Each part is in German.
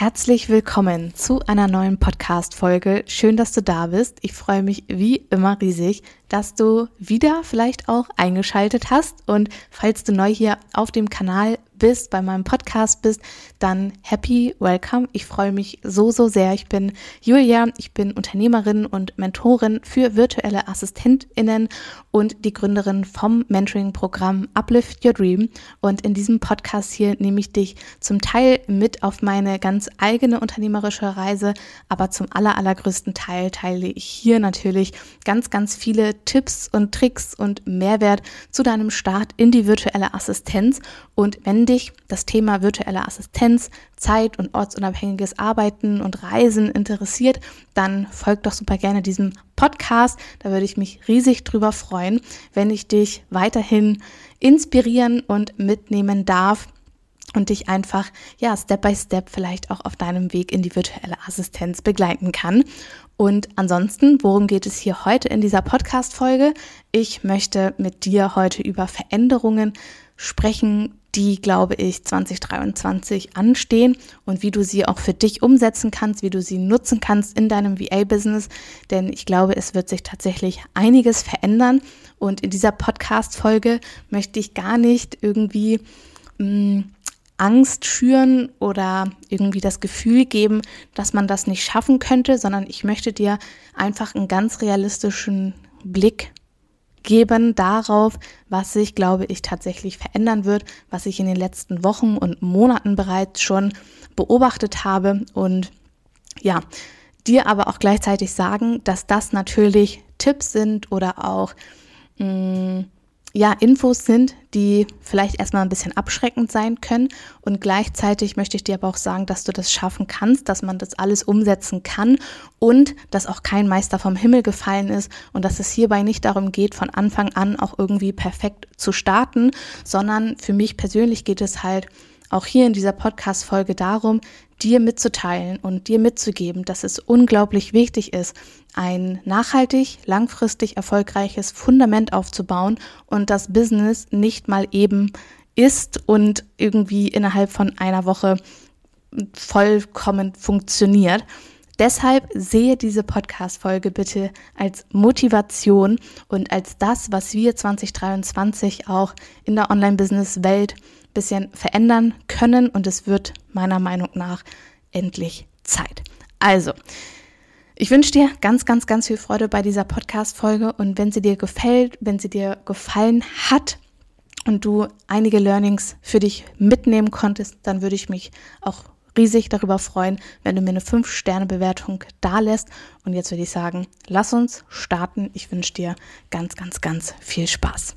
Herzlich willkommen zu einer neuen Podcast-Folge. Schön, dass du da bist. Ich freue mich wie immer riesig, dass du wieder vielleicht auch eingeschaltet hast. Und falls du neu hier auf dem Kanal bist, bei meinem Podcast bist, dann happy welcome. Ich freue mich so, so sehr. Ich bin Julia, ich bin Unternehmerin und Mentorin für virtuelle AssistentInnen und die Gründerin vom Mentoring-Programm Uplift Your Dream. Und in diesem Podcast hier nehme ich dich zum Teil mit auf meine ganz eigene unternehmerische Reise, aber zum aller, allergrößten Teil teile ich hier natürlich ganz, ganz viele Tipps und Tricks und Mehrwert zu deinem Start in die virtuelle Assistenz. Und wenn dich das Thema virtuelle Assistenz, Zeit- und ortsunabhängiges Arbeiten und Reisen interessiert, dann folg doch super gerne diesem Podcast. Da würde ich mich riesig drüber freuen, wenn ich dich weiterhin inspirieren und mitnehmen darf und dich einfach, ja, Step by Step vielleicht auch auf deinem Weg in die virtuelle Assistenz begleiten kann. Und ansonsten, worum geht es hier heute in dieser Podcast-Folge? Ich möchte mit dir heute über Veränderungen sprechen, die, glaube ich, 2023 anstehen und wie du sie auch für dich umsetzen kannst, wie du sie nutzen kannst in deinem VA-Business. Denn ich glaube, es wird sich tatsächlich einiges verändern. Und in dieser Podcast-Folge möchte ich gar nicht irgendwie mh, mm, Angst schüren oder irgendwie das Gefühl geben, dass man das nicht schaffen könnte, sondern ich möchte dir einfach einen ganz realistischen Blick geben darauf, was sich, glaube ich, tatsächlich verändern wird, was ich in den letzten Wochen und Monaten bereits schon beobachtet habe. Und ja, dir aber auch gleichzeitig sagen, dass das natürlich Tipps sind oder auch mh, mm, ja, Infos sind, die vielleicht erstmal ein bisschen abschreckend sein können. Und gleichzeitig möchte ich dir aber auch sagen, dass du das schaffen kannst, dass man das alles umsetzen kann und dass auch kein Meister vom Himmel gefallen ist und dass es hierbei nicht darum geht, von Anfang an auch irgendwie perfekt zu starten, sondern für mich persönlich geht es halt auch hier in dieser Podcast-Folge darum, dir mitzuteilen und dir mitzugeben, dass es unglaublich wichtig ist, ein nachhaltig, langfristig erfolgreiches Fundament aufzubauen und das Business nicht mal eben ist und irgendwie innerhalb von einer Woche vollkommen funktioniert. Deshalb sehe diese Podcast-Folge bitte als Motivation und als das, was wir 2023 auch in der Online-Business-Welt bisschen verändern können und es wird meiner Meinung nach endlich Zeit. Also, ich wünsche dir ganz, ganz, ganz viel Freude bei dieser Podcast-Folge und wenn sie dir gefällt, wenn sie dir gefallen hat und du einige Learnings für dich mitnehmen konntest, dann würde ich mich auch riesig darüber freuen, wenn du mir eine 5-Sterne-Bewertung da lässt. Und jetzt würde ich sagen, lass uns starten. Ich wünsche dir ganz, ganz, ganz viel Spaß.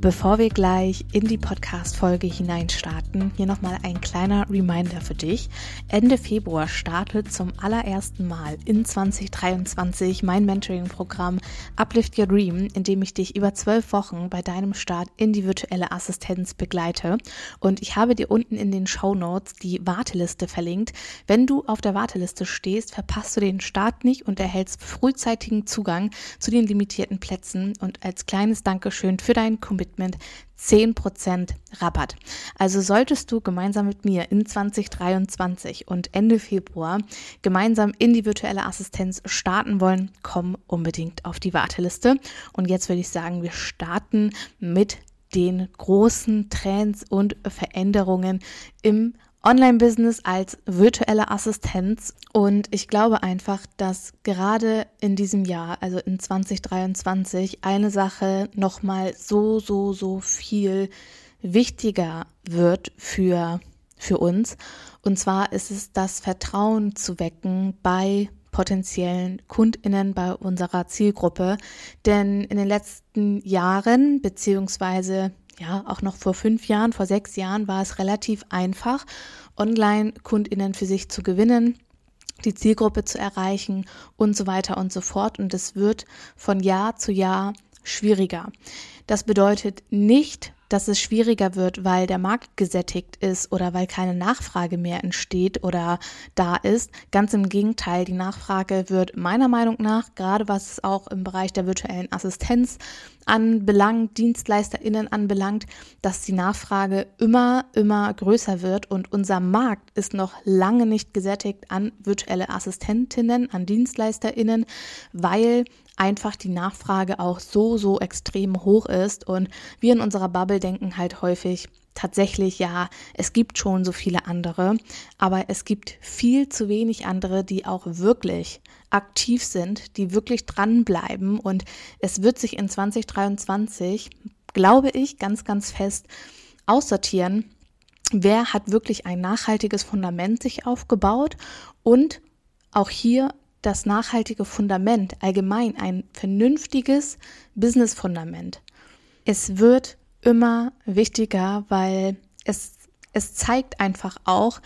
Bevor wir gleich in die Podcast-Folge hineinstarten, hier nochmal ein kleiner Reminder für dich. Ende Februar startet zum allerersten Mal in 2023 mein Mentoring-Programm Uplift Your Dream, in dem ich dich über zwölf Wochen bei deinem Start in die virtuelle Assistenz begleite. Und ich habe dir unten in den Show Notes die Warteliste verlinkt. Wenn du auf der Warteliste stehst, verpasst du den Start nicht und erhältst frühzeitigen Zugang zu den limitierten Plätzen. Und als kleines Dankeschön für deinen Commitment Commitment 10% Rabatt. Also solltest du gemeinsam mit mir in 2023 und Ende Februar gemeinsam in die virtuelle Assistenz starten wollen, komm unbedingt auf die Warteliste. Und jetzt würde ich sagen, wir starten mit den großen Trends und Veränderungen im Online-Business als virtuelle Assistenz. Und ich glaube einfach, dass gerade in diesem Jahr, also in 2023, eine Sache nochmal so, so, so viel wichtiger wird für, für uns. Und zwar ist es das Vertrauen zu wecken bei potenziellen Kundinnen bei unserer Zielgruppe. Denn in den letzten Jahren, beziehungsweise ja, auch noch vor fünf Jahren, vor sechs Jahren war es relativ einfach, Online-KundInnen für sich zu gewinnen. die Zielgruppe zu erreichen und so weiter und so fort. Und es wird von Jahr zu Jahr schwieriger. Das bedeutet nicht, dass es schwieriger wird, weil der Markt gesättigt ist oder weil keine Nachfrage mehr entsteht oder da ist. Ganz im Gegenteil, die Nachfrage wird meiner Meinung nach, gerade was es auch im Bereich der virtuellen Assistenz anbelangt, DienstleisterInnen anbelangt, dass die Nachfrage immer, immer größer wird und unser Markt ist noch lange nicht gesättigt an virtuelle Assistentinnen, an DienstleisterInnen, weil einfach die Nachfrage auch so, so extrem hoch ist und wir in unserer Bubble denken halt häufig, tatsächlich ja, es gibt schon so viele andere, aber es gibt viel zu wenig andere, die auch wirklich aktiv sind, die wirklich dranbleiben und es wird sich in 2023, glaube ich, ganz, ganz fest aussortieren, wer hat wirklich ein nachhaltiges Fundament sich aufgebaut und auch hier das nachhaltige Fundament, allgemein ein vernünftiges Business-Fundament. Es wird immer wichtiger, weil es, es zeigt einfach auch,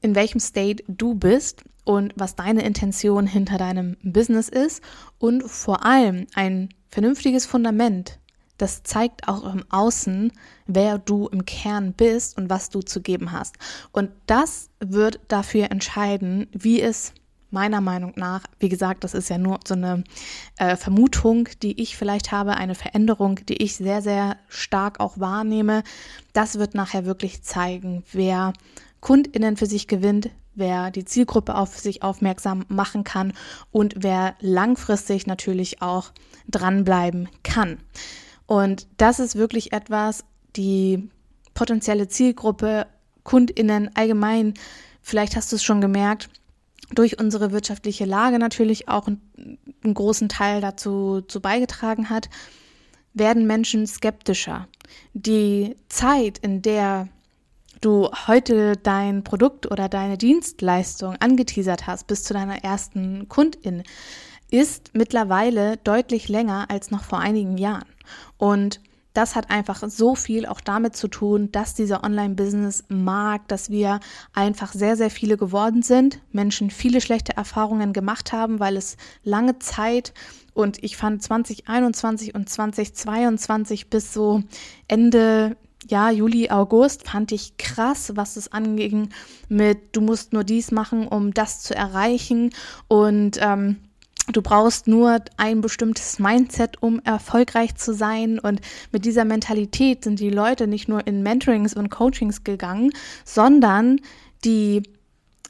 in welchem State du bist und was deine Intention hinter deinem Business ist und vor allem ein vernünftiges Fundament. Das zeigt auch im Außen, wer du im Kern bist und was du zu geben hast. Und das wird dafür entscheiden, wie es meiner Meinung nach, wie gesagt, das ist ja nur so eine äh, Vermutung, die ich vielleicht habe, eine Veränderung, die ich sehr, sehr stark auch wahrnehme. Das wird nachher wirklich zeigen, wer KundInnen für sich gewinnt, wer die Zielgruppe auf sich aufmerksam machen kann und wer langfristig natürlich auch dranbleiben kann. Und das ist wirklich etwas, die potenzielle Zielgruppe, KundInnen allgemein, vielleicht hast du es schon gemerkt, durch unsere wirtschaftliche Lage natürlich auch einen, großen Teil dazu zu beigetragen hat, werden Menschen skeptischer. Die Zeit, in der du heute dein Produkt oder deine Dienstleistung angeteasert hast bis zu deiner ersten Kundin, ist mittlerweile deutlich länger als noch vor einigen Jahren. Und das hat einfach so viel auch damit zu tun, dass dieser Online-Business-Markt, dass wir einfach sehr, sehr viele geworden sind, Menschen viele schlechte Erfahrungen gemacht haben, weil es lange Zeit und ich fand 2021 und 2022 bis so Ende ja, Juli, August fand ich krass, was es anging mit, du musst nur dies machen, um das zu erreichen. Und ähm, Du brauchst nur ein bestimmtes Mindset, um erfolgreich zu sein. Und mit dieser Mentalität sind die Leute nicht nur in Mentorings und Coachings gegangen, sondern die,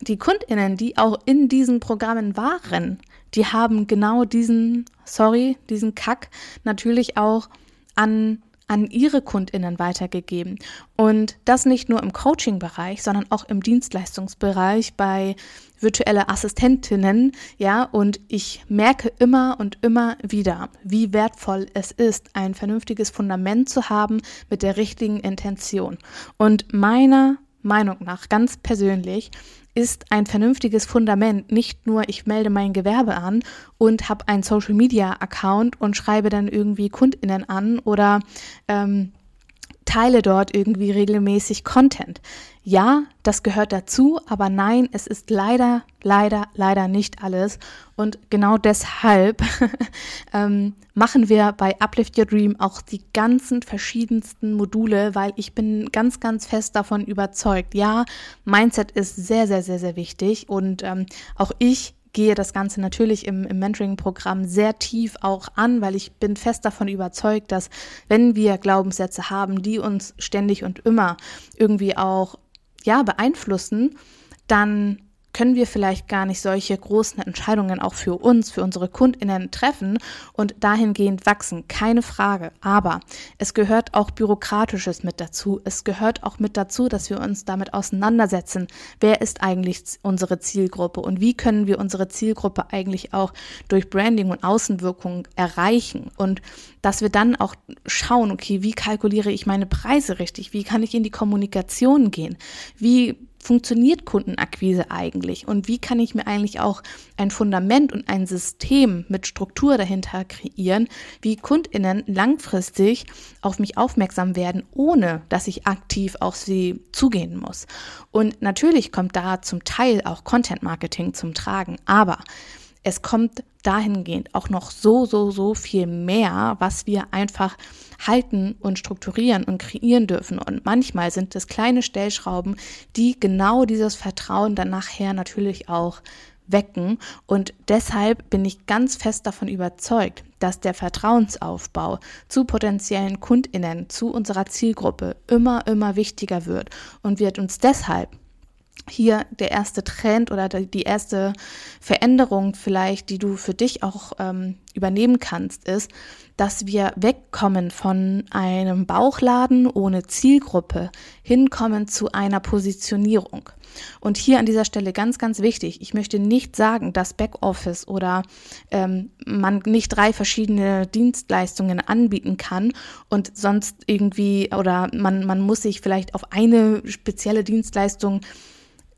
die Kundinnen, die auch in diesen Programmen waren, die haben genau diesen, sorry, diesen Kack natürlich auch an an ihre Kundinnen weitergegeben. Und das nicht nur im Coaching-Bereich, sondern auch im Dienstleistungsbereich bei virtuelle Assistentinnen, ja, und ich merke immer und immer wieder, wie wertvoll es ist, ein vernünftiges Fundament zu haben mit der richtigen Intention. Und meiner Meinung nach, ganz persönlich, ist ein vernünftiges Fundament nicht nur, ich melde mein Gewerbe an und habe einen Social Media Account und schreibe dann irgendwie KundInnen an oder ähm, teile dort irgendwie regelmäßig Content. Ja, das gehört dazu, aber nein, es ist leider, leider, leider nicht alles. Und genau deshalb ähm, machen wir bei Uplift Your Dream auch die ganzen verschiedensten Module, weil ich bin ganz, ganz fest davon überzeugt. Ja, Mindset ist sehr, sehr, sehr, sehr wichtig und ähm, auch ich gehe das Ganze natürlich im, im Mentoring-Programm sehr tief auch an, weil ich bin fest davon überzeugt, dass wenn wir Glaubenssätze haben, die uns ständig und immer irgendwie auch ja, beeinflussen, dann können wir vielleicht gar nicht solche großen Entscheidungen auch für uns, für unsere Kundinnen treffen und dahingehend wachsen, keine Frage. Aber es gehört auch Bürokratisches mit dazu. Es gehört auch mit dazu, dass wir uns damit auseinandersetzen, wer ist eigentlich unsere Zielgruppe und wie können wir unsere Zielgruppe eigentlich auch durch Branding und Außenwirkung erreichen und dass wir dann auch schauen, okay, wie kalkuliere ich meine Preise richtig? Wie kann ich in die Kommunikation gehen? Wie funktioniert Kundenakquise eigentlich und wie kann ich mir eigentlich auch ein Fundament und ein System mit Struktur dahinter kreieren, wie Kundinnen langfristig auf mich aufmerksam werden, ohne dass ich aktiv auf sie zugehen muss. Und natürlich kommt da zum Teil auch Content Marketing zum Tragen, aber es kommt dahingehend auch noch so, so, so viel mehr, was wir einfach halten und strukturieren und kreieren dürfen. Und manchmal sind es kleine Stellschrauben, die genau dieses Vertrauen dann nachher natürlich auch wecken. Und deshalb bin ich ganz fest davon überzeugt, dass der Vertrauensaufbau zu potenziellen Kundinnen, zu unserer Zielgruppe immer, immer wichtiger wird und wird uns deshalb hier der erste Trend oder die erste Veränderung vielleicht, die du für dich auch ähm, übernehmen kannst, ist, dass wir wegkommen von einem Bauchladen ohne Zielgruppe hinkommen zu einer Positionierung. Und hier an dieser Stelle ganz, ganz wichtig, ich möchte nicht sagen, dass Backoffice oder ähm, man nicht drei verschiedene Dienstleistungen anbieten kann und sonst irgendwie oder man, man muss sich vielleicht auf eine spezielle Dienstleistung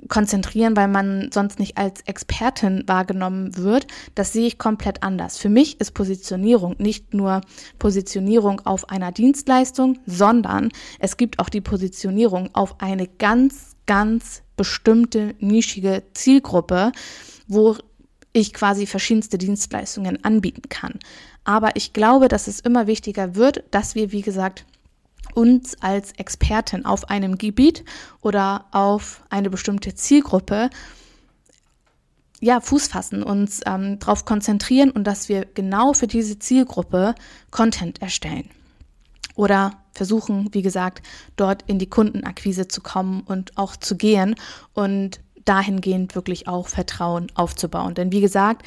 konzentrieren, weil man sonst nicht als Expertin wahrgenommen wird. Das sehe ich komplett anders. Für mich ist Positionierung nicht nur Positionierung auf einer Dienstleistung, sondern es gibt auch die Positionierung auf eine ganz, ganz bestimmte nischige Zielgruppe, wo ich quasi verschiedenste Dienstleistungen anbieten kann. Aber ich glaube, dass es immer wichtiger wird, dass wir, wie gesagt, uns als Expertin auf einem Gebiet oder auf eine bestimmte Zielgruppe ja, Fuß fassen, uns ähm, darauf konzentrieren und dass wir genau für diese Zielgruppe Content erstellen. Oder versuchen, wie gesagt, dort in die Kundenakquise zu kommen und auch zu gehen und dahingehend wirklich auch Vertrauen aufzubauen. Denn wie gesagt,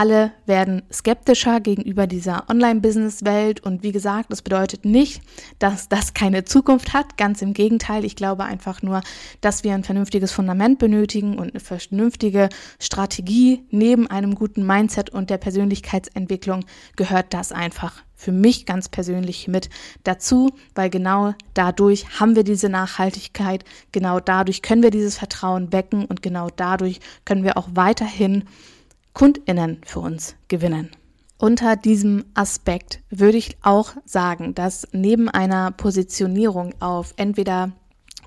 alle werden skeptischer gegenüber dieser Online-Business-Welt und wie gesagt, das bedeutet nicht, dass das keine Zukunft hat. Ganz im Gegenteil, ich glaube einfach nur, dass wir ein vernünftiges Fundament benötigen und eine vernünftige Strategie neben einem guten Mindset und der Persönlichkeitsentwicklung gehört das einfach für mich ganz persönlich mit dazu, weil genau dadurch haben wir diese Nachhaltigkeit, genau dadurch können wir dieses Vertrauen wecken und genau dadurch können wir auch weiterhin Kundinnen für uns gewinnen. Unter diesem Aspekt würde ich auch sagen, dass neben einer Positionierung auf entweder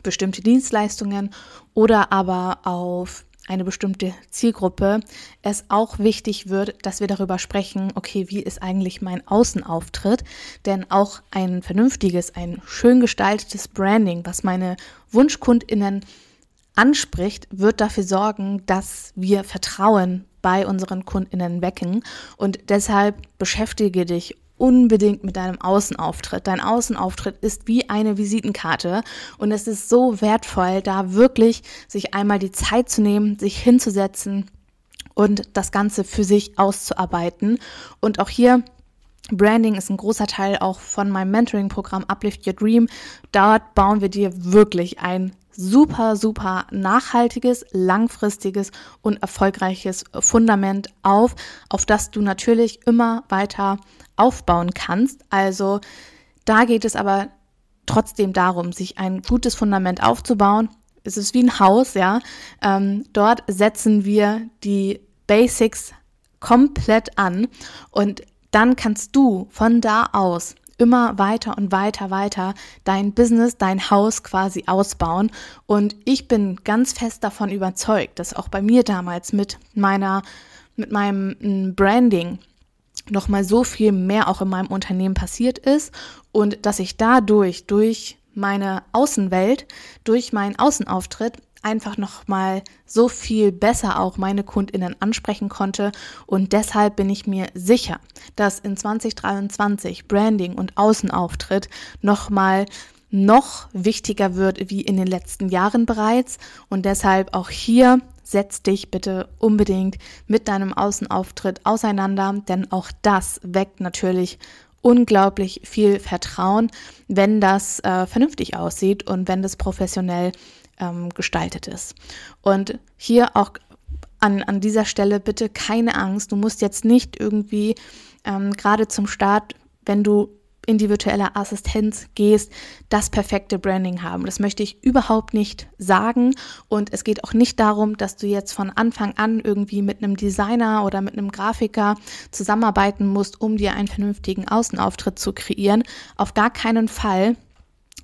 bestimmte Dienstleistungen oder aber auf eine bestimmte Zielgruppe, es auch wichtig wird, dass wir darüber sprechen, okay, wie ist eigentlich mein Außenauftritt? Denn auch ein vernünftiges, ein schön gestaltetes Branding, was meine Wunschkundinnen anspricht, wird dafür sorgen, dass wir Vertrauen bei unseren Kundinnen wecken. Und deshalb beschäftige dich unbedingt mit deinem Außenauftritt. Dein Außenauftritt ist wie eine Visitenkarte und es ist so wertvoll, da wirklich sich einmal die Zeit zu nehmen, sich hinzusetzen und das Ganze für sich auszuarbeiten. Und auch hier Branding ist ein großer Teil auch von meinem Mentoring-Programm Uplift Your Dream. Dort bauen wir dir wirklich ein super, super nachhaltiges, langfristiges und erfolgreiches Fundament auf, auf das du natürlich immer weiter aufbauen kannst. Also da geht es aber trotzdem darum, sich ein gutes Fundament aufzubauen. Es ist wie ein Haus, ja. Ähm, dort setzen wir die Basics komplett an und dann kannst du von da aus immer weiter und weiter, weiter dein Business, dein Haus quasi ausbauen. Und ich bin ganz fest davon überzeugt, dass auch bei mir damals mit meiner, mit meinem mm, Branding noch mal so viel mehr auch in meinem Unternehmen passiert ist und dass ich dadurch, durch meine Außenwelt, durch meinen Außenauftritt einfach noch mal so viel besser auch meine Kundinnen ansprechen konnte. Und deshalb bin ich mir sicher, dass in 2023 Branding und Außenauftritt noch mal noch wichtiger wird wie in den letzten Jahren bereits. Und deshalb auch hier setz dich bitte unbedingt mit deinem Außenauftritt auseinander, denn auch das weckt natürlich unglaublich viel Vertrauen, wenn das äh, vernünftig aussieht und wenn das professionell ähm, gestaltet ist. Und hier auch an, an dieser Stelle bitte keine Angst. Du musst jetzt nicht irgendwie ähm, gerade zum Start, wenn du in die virtuelle Assistenz gehst, das perfekte Branding haben. Das möchte ich überhaupt nicht sagen. Und es geht auch nicht darum, dass du jetzt von Anfang an irgendwie mit einem Designer oder mit einem Grafiker zusammenarbeiten musst, um dir einen vernünftigen Außenauftritt zu kreieren. Auf gar keinen Fall.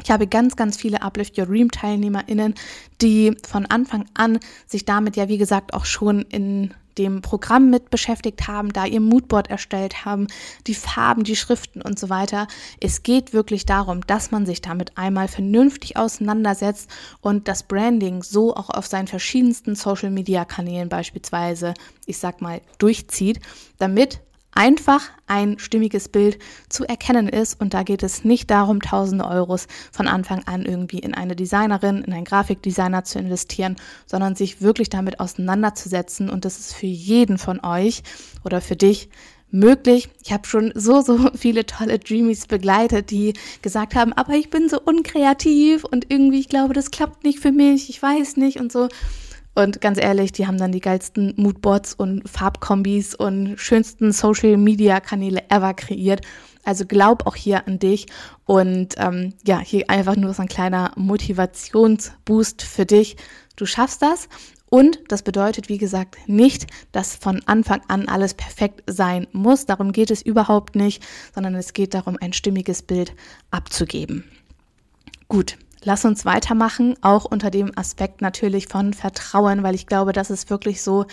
Ich habe ganz, ganz viele Uplift Your Dream TeilnehmerInnen, die von Anfang an sich damit ja, wie gesagt, auch schon in dem Programm mit beschäftigt haben, da ihr Moodboard erstellt haben, die Farben, die Schriften und so weiter. Es geht wirklich darum, dass man sich damit einmal vernünftig auseinandersetzt und das Branding so auch auf seinen verschiedensten Social Media Kanälen beispielsweise, ich sag mal, durchzieht, damit einfach ein stimmiges Bild zu erkennen ist. Und da geht es nicht darum, tausende Euros von Anfang an irgendwie in eine Designerin, in einen Grafikdesigner zu investieren, sondern sich wirklich damit auseinanderzusetzen. Und das ist für jeden von euch oder für dich möglich. Ich habe schon so, so viele tolle Dreamies begleitet, die gesagt haben, aber ich bin so unkreativ und irgendwie, ich glaube, das klappt nicht für mich, ich weiß nicht und so. Und ganz ehrlich, die haben dann die geilsten Moodboards und Farbkombis und schönsten Social-Media-Kanäle ever kreiert. Also glaub auch hier an dich und ähm, ja, hier einfach nur so ein kleiner Motivationsboost für dich. Du schaffst das und das bedeutet, wie gesagt, nicht, dass von Anfang an alles perfekt sein muss. Darum geht es überhaupt nicht, sondern es geht darum, ein stimmiges Bild abzugeben. Gut, Lass uns weitermachen, auch unter dem Aspekt natürlich von Vertrauen, weil ich glaube, das ist wirklich so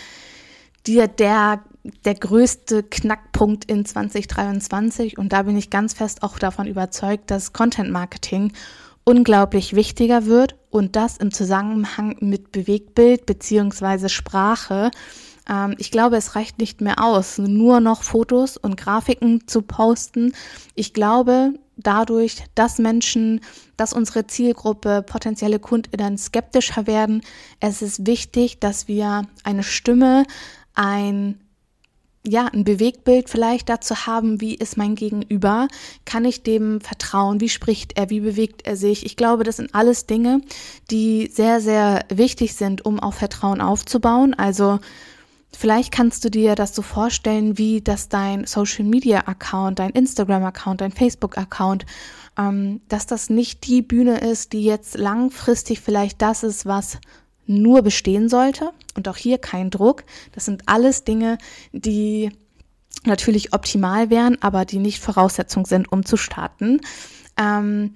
dir der, der größte Knackpunkt in 2023. Und da bin ich ganz fest auch davon überzeugt, dass Content Marketing unglaublich wichtiger wird und das im Zusammenhang mit Bewegtbild beziehungsweise Sprache. Ähm, ich glaube, es reicht nicht mehr aus, nur noch Fotos und Grafiken zu posten. Ich glaube, dadurch, dass Menschen, dass unsere Zielgruppe, potenzielle KundInnen skeptischer werden. Es ist wichtig, dass wir eine Stimme, ein ja, ein Bewegtbild vielleicht dazu haben, wie ist mein Gegenüber? Kann ich dem vertrauen? Wie spricht er? Wie bewegt er sich? Ich glaube, das sind alles Dinge, die sehr, sehr wichtig sind, um auch Vertrauen aufzubauen. Also Vielleicht kannst du dir das so vorstellen, wie dass dein Social Media Account, dein Instagram Account, dein Facebook Account, ähm, dass das nicht die Bühne ist, die jetzt langfristig vielleicht das ist, was nur bestehen sollte. Und auch hier kein Druck. Das sind alles Dinge, die natürlich optimal wären, aber die nicht Voraussetzung sind, um zu starten. Ähm,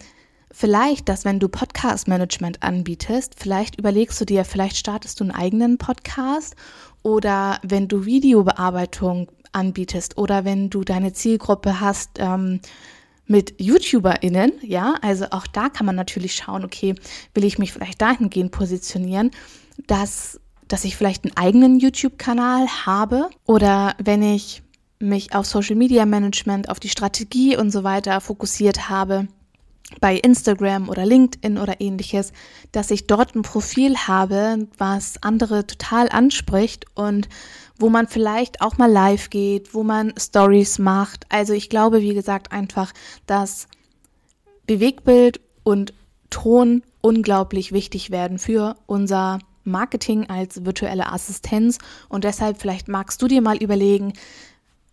vielleicht, dass wenn du Podcast-Management anbietest, vielleicht überlegst du dir, vielleicht startest du einen eigenen Podcast oder wenn du Videobearbeitung anbietest oder wenn du deine Zielgruppe hast ähm, mit YouTuberInnen, ja, also auch da kann man natürlich schauen, okay, will ich mich vielleicht dahingehend positionieren, dass, dass ich vielleicht einen eigenen YouTube-Kanal habe oder wenn ich mich auf Social Media Management, auf die Strategie und so weiter fokussiert habe, bei Instagram oder LinkedIn oder ähnliches, dass ich dort ein Profil habe, was andere total anspricht und wo man vielleicht auch mal live geht, wo man Stories macht. Also ich glaube, wie gesagt, einfach, dass Bewegtbild und Ton unglaublich wichtig werden für unser Marketing als virtuelle Assistenz und deshalb vielleicht magst du dir mal überlegen,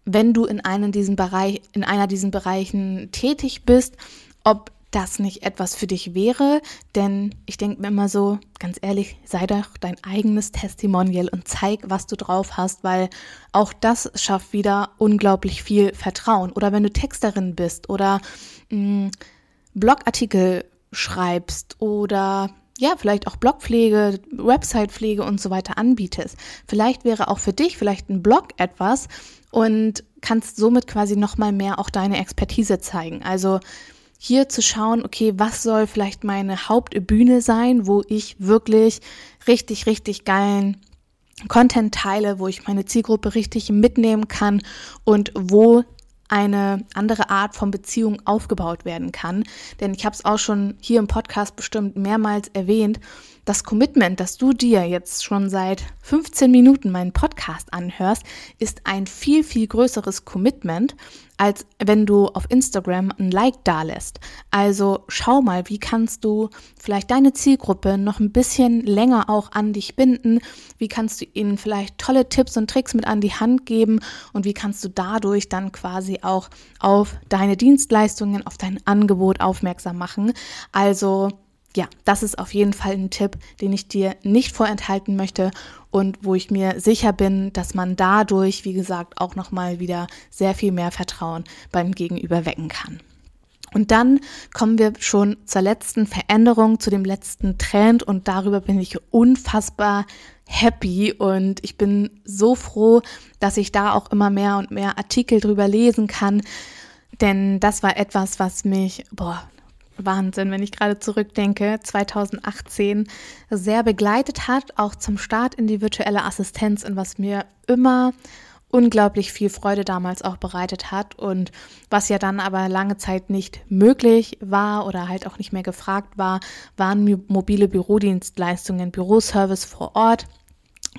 wenn du in einem diesen Bereich in einer diesen Bereichen tätig bist, ob das nicht etwas für dich wäre, denn ich denke mir immer so, ganz ehrlich, sei doch dein eigenes Testimonial und zeig, was du drauf hast, weil auch das schafft wieder unglaublich viel Vertrauen. Oder wenn du Texterin bist oder mh, mm, Blogartikel schreibst oder ja, vielleicht auch Blogpflege, Websitepflege und so weiter anbietest. Vielleicht wäre auch für dich vielleicht ein Blog etwas und kannst somit quasi nochmal mehr auch deine Expertise zeigen. Also hier zu schauen, okay, was soll vielleicht meine Hauptbühne sein, wo ich wirklich richtig, richtig geilen Content teile, wo ich meine Zielgruppe richtig mitnehmen kann und wo eine andere Art von Beziehung aufgebaut werden kann. Denn ich habe es auch schon hier im Podcast bestimmt mehrmals erwähnt, das Commitment, dass du dir jetzt schon seit 15 Minuten meinen Podcast anhörst, ist ein viel, viel größeres Commitment, als wenn du auf Instagram ein Like dalässt. Also schau mal, wie kannst du vielleicht deine Zielgruppe noch ein bisschen länger auch an dich binden? Wie kannst du ihnen vielleicht tolle Tipps und Tricks mit an die Hand geben? Und wie kannst du dadurch dann quasi auch auf deine Dienstleistungen, auf dein Angebot aufmerksam machen? Also ja, das ist auf jeden Fall ein Tipp, den ich dir nicht vorenthalten möchte und wo ich mir sicher bin, dass man dadurch, wie gesagt, auch nochmal wieder sehr viel mehr Vertrauen beim Gegenüber wecken kann. Und dann kommen wir schon zur letzten Veränderung, zu dem letzten Trend und darüber bin ich unfassbar happy und ich bin so froh, dass ich da auch immer mehr und mehr Artikel drüber lesen kann, denn das war etwas, was mich, boah, Wahnsinn, wenn ich gerade zurückdenke, 2018 sehr begleitet hat, auch zum Start in die virtuelle Assistenz und was mir immer unglaublich viel Freude damals auch bereitet hat und was ja dann aber lange Zeit nicht möglich war oder halt auch nicht mehr gefragt war, waren mobile Bürodienstleistungen, Büroservice vor Ort.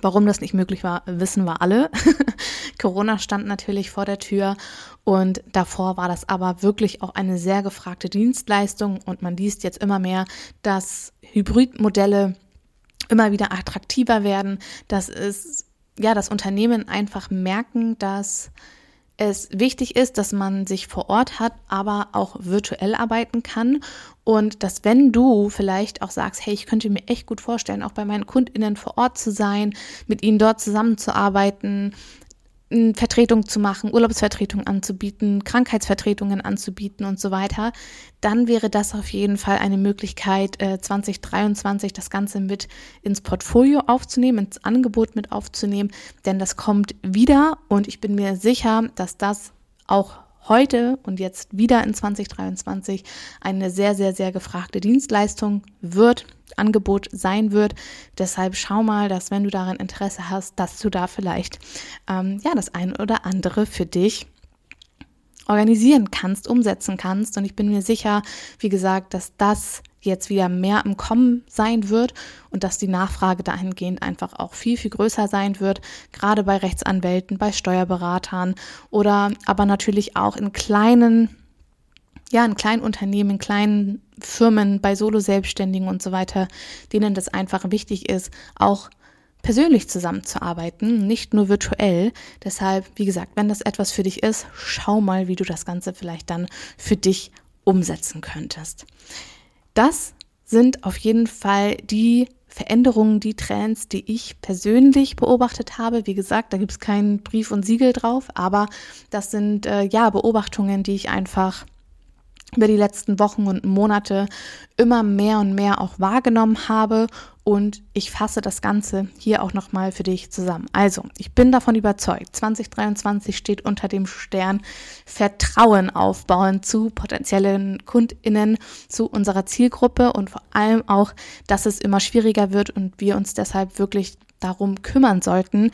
Warum das nicht möglich war, wissen wir alle. Corona stand natürlich vor der Tür und davor war das aber wirklich auch eine sehr gefragte Dienstleistung und man liest jetzt immer mehr, dass Hybridmodelle immer wieder attraktiver werden, dass es ja, das Unternehmen einfach merken, dass es wichtig ist, dass man sich vor Ort hat, aber auch virtuell arbeiten kann. Und dass wenn du vielleicht auch sagst, hey, ich könnte mir echt gut vorstellen, auch bei meinen Kundinnen vor Ort zu sein, mit ihnen dort zusammenzuarbeiten, Vertretung zu machen, Urlaubsvertretung anzubieten, Krankheitsvertretungen anzubieten und so weiter, dann wäre das auf jeden Fall eine Möglichkeit, 2023 äh, das Ganze mit ins Portfolio aufzunehmen, ins Angebot mit aufzunehmen, denn das kommt wieder und ich bin mir sicher, dass das auch heute und jetzt wieder in 2023 eine sehr, sehr, sehr gefragte Dienstleistung wird, Angebot sein wird. Deshalb schau mal, dass wenn du daran Interesse hast, dass du da vielleicht ähm, ja das eine oder andere für dich organisieren kannst, umsetzen kannst. Und ich bin mir sicher, wie gesagt, dass das jetzt wieder mehr im Kommen sein wird und dass die Nachfrage dahingehend einfach auch viel, viel größer sein wird, gerade bei Rechtsanwälten, bei Steuerberatern oder aber natürlich auch in kleinen, ja, in kleinen Unternehmen, in kleinen Firmen, bei Solo-Selbstständigen und so weiter, denen das einfach wichtig ist, auch persönlich zusammenzuarbeiten, nicht nur virtuell. Deshalb, wie gesagt, wenn das etwas für dich ist, schau mal, wie du das Ganze vielleicht dann für dich umsetzen könntest. Das sind auf jeden Fall die Veränderungen, die Trends, die ich persönlich beobachtet habe. Wie gesagt, da gibt es keinen Brief und Siegel drauf, aber das sind äh, ja Beobachtungen, die ich einfach über die letzten Wochen und Monate immer mehr und mehr auch wahrgenommen habe und ich fasse das Ganze hier auch nochmal für dich zusammen. Also, ich bin davon überzeugt, 2023 steht unter dem Stern Vertrauen aufbauen zu potenziellen KundInnen, zu unserer Zielgruppe und vor allem auch, dass es immer schwieriger wird und wir uns deshalb wirklich darum kümmern sollten,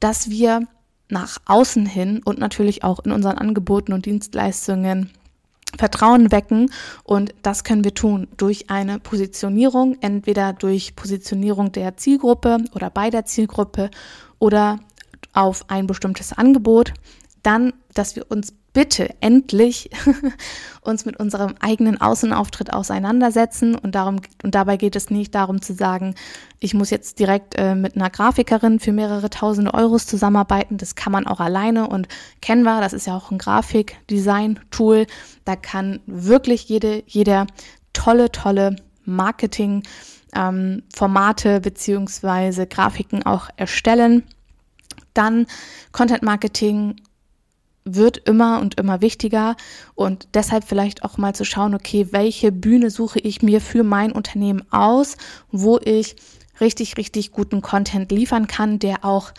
dass wir nach außen hin und natürlich auch in unseren Angeboten und Dienstleistungen Vertrauen wecken und das können wir tun durch eine Positionierung, entweder durch Positionierung der Zielgruppe oder bei der Zielgruppe oder auf ein bestimmtes Angebot. Dann, dass wir uns bitte endlich uns mit unserem eigenen Außenauftritt auseinandersetzen und darum und dabei geht es nicht darum zu sagen, ich muss jetzt direkt äh, mit einer Grafikerin für mehrere tausende Euros zusammenarbeiten. Das kann man auch alleine und Canva, das ist ja auch ein Grafikdesign-Tool, da kann wirklich jede jeder tolle tolle Marketing ähm, Formate beziehungsweise Grafiken auch erstellen. Dann Content Marketing wird immer und immer wichtiger und deshalb vielleicht auch mal zu schauen, okay, welche Bühne suche ich mir für mein Unternehmen aus, wo ich richtig, richtig guten Content liefern kann, der auch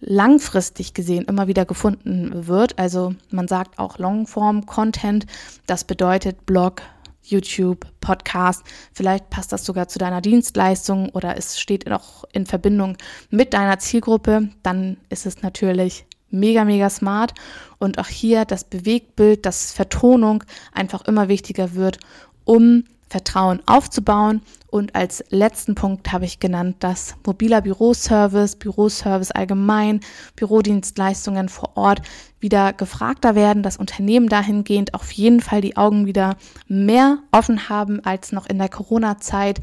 langfristig gesehen immer wieder gefunden wird. Also man sagt auch Longform-Content, das bedeutet Blog, YouTube, Podcast. Vielleicht passt das sogar zu deiner Dienstleistung oder es steht noch in Verbindung mit deiner Zielgruppe. Dann ist es natürlich mega, mega smart. Und auch hier das Bewegtbild, das Vertonung einfach immer wichtiger wird, um Vertrauen aufzubauen. Und als letzten Punkt habe ich genannt, dass mobiler Büroservice, Büroservice allgemein, Bürodienstleistungen vor Ort wieder gefragter werden, dass Unternehmen dahingehend auf jeden Fall die Augen wieder mehr offen haben als noch in der Corona-Zeit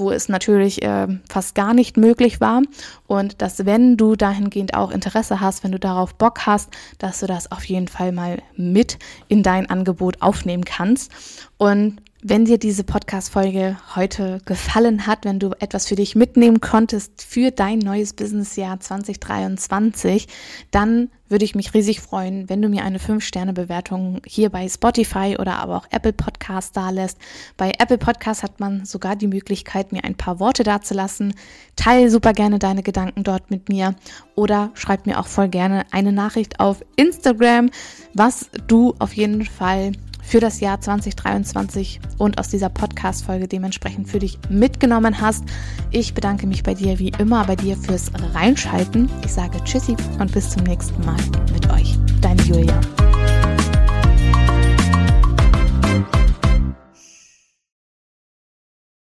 wo es natürlich äh, fast gar nicht möglich war. Und dass, wenn du dahingehend auch Interesse hast, wenn du darauf Bock hast, dass du das auf jeden Fall mal mit in dein Angebot aufnehmen kannst. Und wenn dir diese Podcast-Folge heute gefallen hat, wenn du etwas für dich mitnehmen konntest für dein neues Businessjahr 2023, dann würde ich mich riesig freuen, wenn du mir eine 5-Sterne-Bewertung hier bei Spotify oder aber auch Apple Podcast da lässt. Bei Apple Podcast hat man sogar die Möglichkeit, mir ein paar Worte dazulassen. Teil super gerne deine Gedanken dort mit mir oder schreib mir auch voll gerne eine Nachricht auf Instagram, was du auf jeden Fall für das Jahr 2023 und aus dieser Podcast-Folge dementsprechend für dich mitgenommen hast. Ich bedanke mich bei dir wie immer bei dir fürs Reinschalten. Ich sage Tschüssi und bis zum nächsten Mal mit euch. Deine Julia.